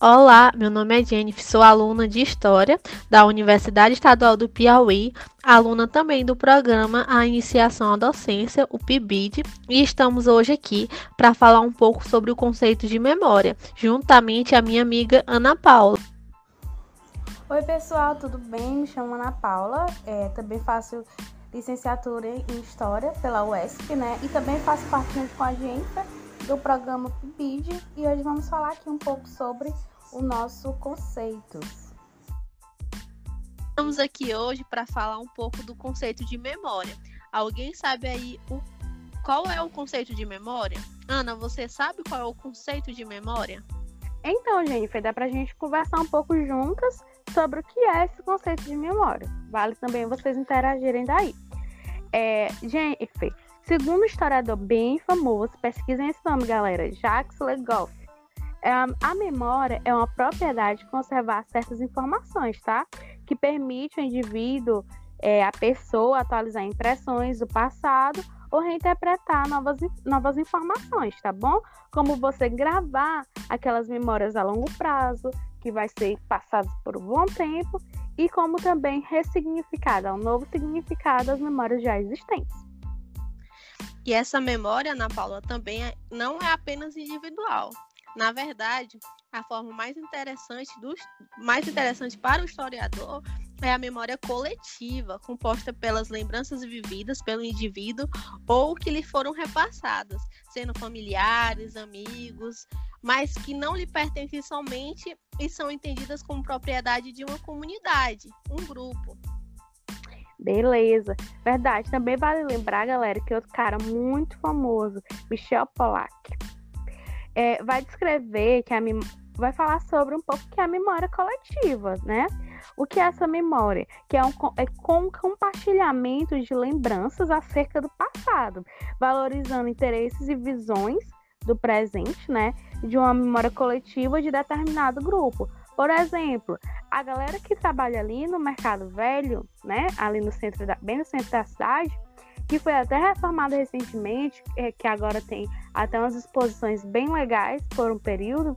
Olá, meu nome é Jennifer, sou aluna de História da Universidade Estadual do Piauí, aluna também do programa A Iniciação à Docência, o PIBID, e estamos hoje aqui para falar um pouco sobre o conceito de memória, juntamente a minha amiga Ana Paula. Oi, pessoal, tudo bem? Me chamo Ana Paula, é, também faço licenciatura em História pela UESP, né? E também faço parte com a Jennifer do programa PIBID e hoje vamos falar aqui um pouco sobre o nosso conceito. Estamos aqui hoje para falar um pouco do conceito de memória. Alguém sabe aí o, qual é o conceito de memória? Ana, você sabe qual é o conceito de memória? Então, Jennifer, dá para a gente conversar um pouco juntas sobre o que é esse conceito de memória. Vale também vocês interagirem daí. É, Jennifer, segundo um historiador bem famoso, pesquisem esse nome, galera, Jacques Legoff, a memória é uma propriedade de conservar certas informações, tá? Que permite ao indivíduo, é, a pessoa, atualizar impressões do passado ou reinterpretar novas, novas informações, tá bom? Como você gravar aquelas memórias a longo prazo, que vai ser passadas por um bom tempo, e como também ressignificar, dar um novo significado às memórias já existentes. E essa memória, Ana Paula, também é, não é apenas individual. Na verdade, a forma mais interessante, do, mais interessante para o historiador é a memória coletiva, composta pelas lembranças vividas pelo indivíduo ou que lhe foram repassadas, sendo familiares, amigos, mas que não lhe pertencem somente e são entendidas como propriedade de uma comunidade, um grupo. Beleza, verdade. Também vale lembrar, galera, que outro cara muito famoso, Michel Pollack, é, vai descrever que a vai falar sobre um pouco que é a memória coletiva, né? O que é essa memória? Que é um é com compartilhamento de lembranças acerca do passado, valorizando interesses e visões do presente, né? De uma memória coletiva de determinado grupo. Por exemplo, a galera que trabalha ali no Mercado Velho, né? Ali no centro da, bem no centro da cidade, que foi até reformado recentemente, é, que agora tem até umas exposições bem legais por um período.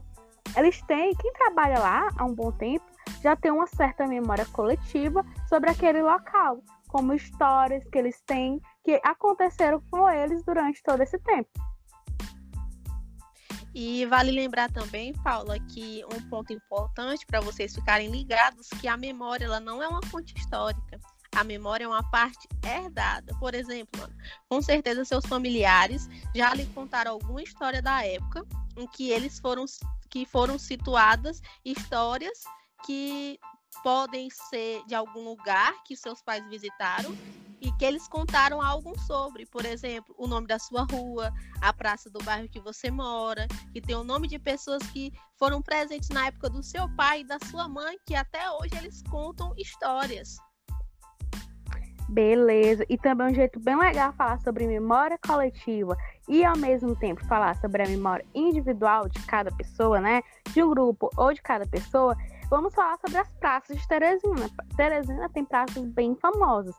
Eles têm, quem trabalha lá há um bom tempo, já tem uma certa memória coletiva sobre aquele local, como histórias que eles têm que aconteceram com eles durante todo esse tempo. E vale lembrar também, Paula, que um ponto importante para vocês ficarem ligados que a memória ela não é uma fonte histórica a memória é uma parte herdada. Por exemplo, com certeza seus familiares já lhe contaram alguma história da época em que eles foram que foram situadas histórias que podem ser de algum lugar que seus pais visitaram e que eles contaram algo sobre, por exemplo, o nome da sua rua, a praça do bairro que você mora, que tem o nome de pessoas que foram presentes na época do seu pai e da sua mãe, que até hoje eles contam histórias. Beleza. E também um jeito bem legal falar sobre memória coletiva e ao mesmo tempo falar sobre a memória individual de cada pessoa, né? De um grupo ou de cada pessoa. Vamos falar sobre as praças de Teresina. Teresina tem praças bem famosas.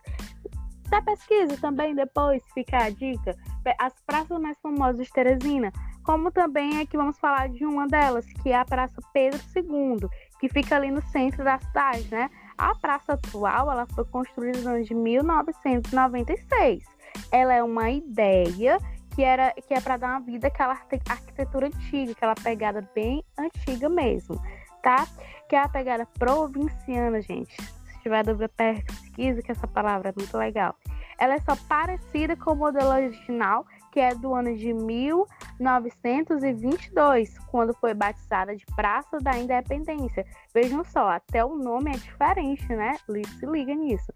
Da pesquisa também depois fica a dica. As praças mais famosas de Teresina, como também é que vamos falar de uma delas, que é a Praça Pedro II, que fica ali no centro da cidade, né? A praça atual ela foi construída no ano de 1996. Ela é uma ideia que era que é para dar uma vida àquela arquitetura antiga, aquela pegada bem antiga mesmo, tá? Que é a pegada provinciana, gente. Se tiver dúvida, pesquisa que essa palavra é muito legal. Ela é só parecida com o modelo original que é do ano de 1922, quando foi batizada de Praça da Independência. Vejam só, até o nome é diferente, né? Se liga nisso.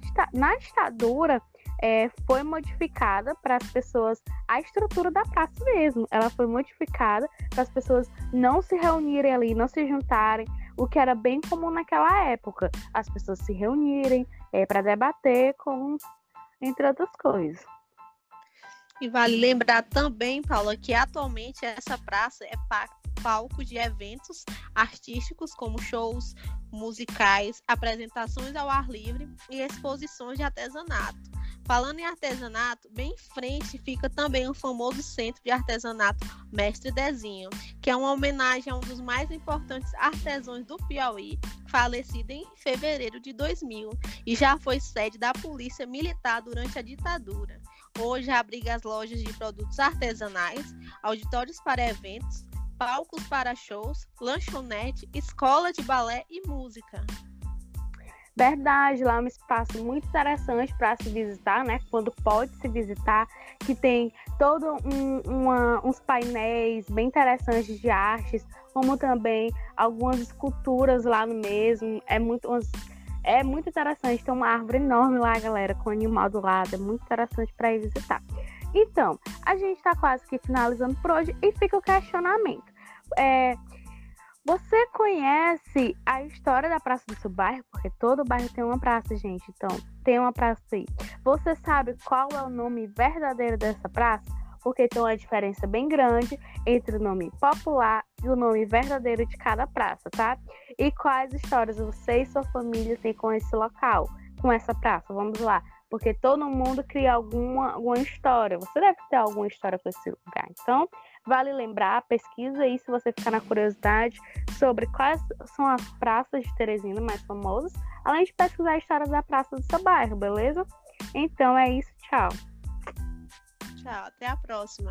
Dita na ditadura, é, foi modificada para as pessoas, a estrutura da praça mesmo, ela foi modificada para as pessoas não se reunirem ali, não se juntarem, o que era bem comum naquela época, as pessoas se reunirem é, para debater, com, entre outras coisas. E vale lembrar também, Paula, que atualmente essa praça é palco de eventos artísticos como shows, musicais, apresentações ao ar livre e exposições de artesanato. Falando em artesanato, bem em frente fica também o famoso Centro de Artesanato Mestre Dezinho, que é uma homenagem a um dos mais importantes artesãos do Piauí, falecido em fevereiro de 2000 e já foi sede da Polícia Militar durante a ditadura. Hoje abriga as lojas de produtos artesanais, auditórios para eventos, palcos para shows, lanchonete, escola de balé e música. Verdade, lá é um espaço muito interessante para se visitar, né? Quando pode se visitar, que tem todos um, uns painéis bem interessantes de artes, como também algumas esculturas lá no mesmo. É muito, é muito interessante. Tem uma árvore enorme lá, galera, com animal do lado. É muito interessante para ir visitar. Então, a gente está quase que finalizando por hoje e fica o questionamento. É, você conhece a história da Praça do seu bairro? Porque todo bairro tem uma praça, gente. Então, tem uma praça aí. Você sabe qual é o nome verdadeiro dessa praça? Porque tem uma diferença bem grande entre o nome popular e o nome verdadeiro de cada praça, tá? E quais histórias você e sua família têm com esse local, com essa praça? Vamos lá. Porque todo mundo cria alguma, alguma história. Você deve ter alguma história com esse lugar. Então, Vale lembrar, pesquisa aí se você ficar na curiosidade sobre quais são as praças de Teresina mais famosas, além de pesquisar a história da praça do seu bairro, beleza? Então é isso, tchau. Tchau, até a próxima.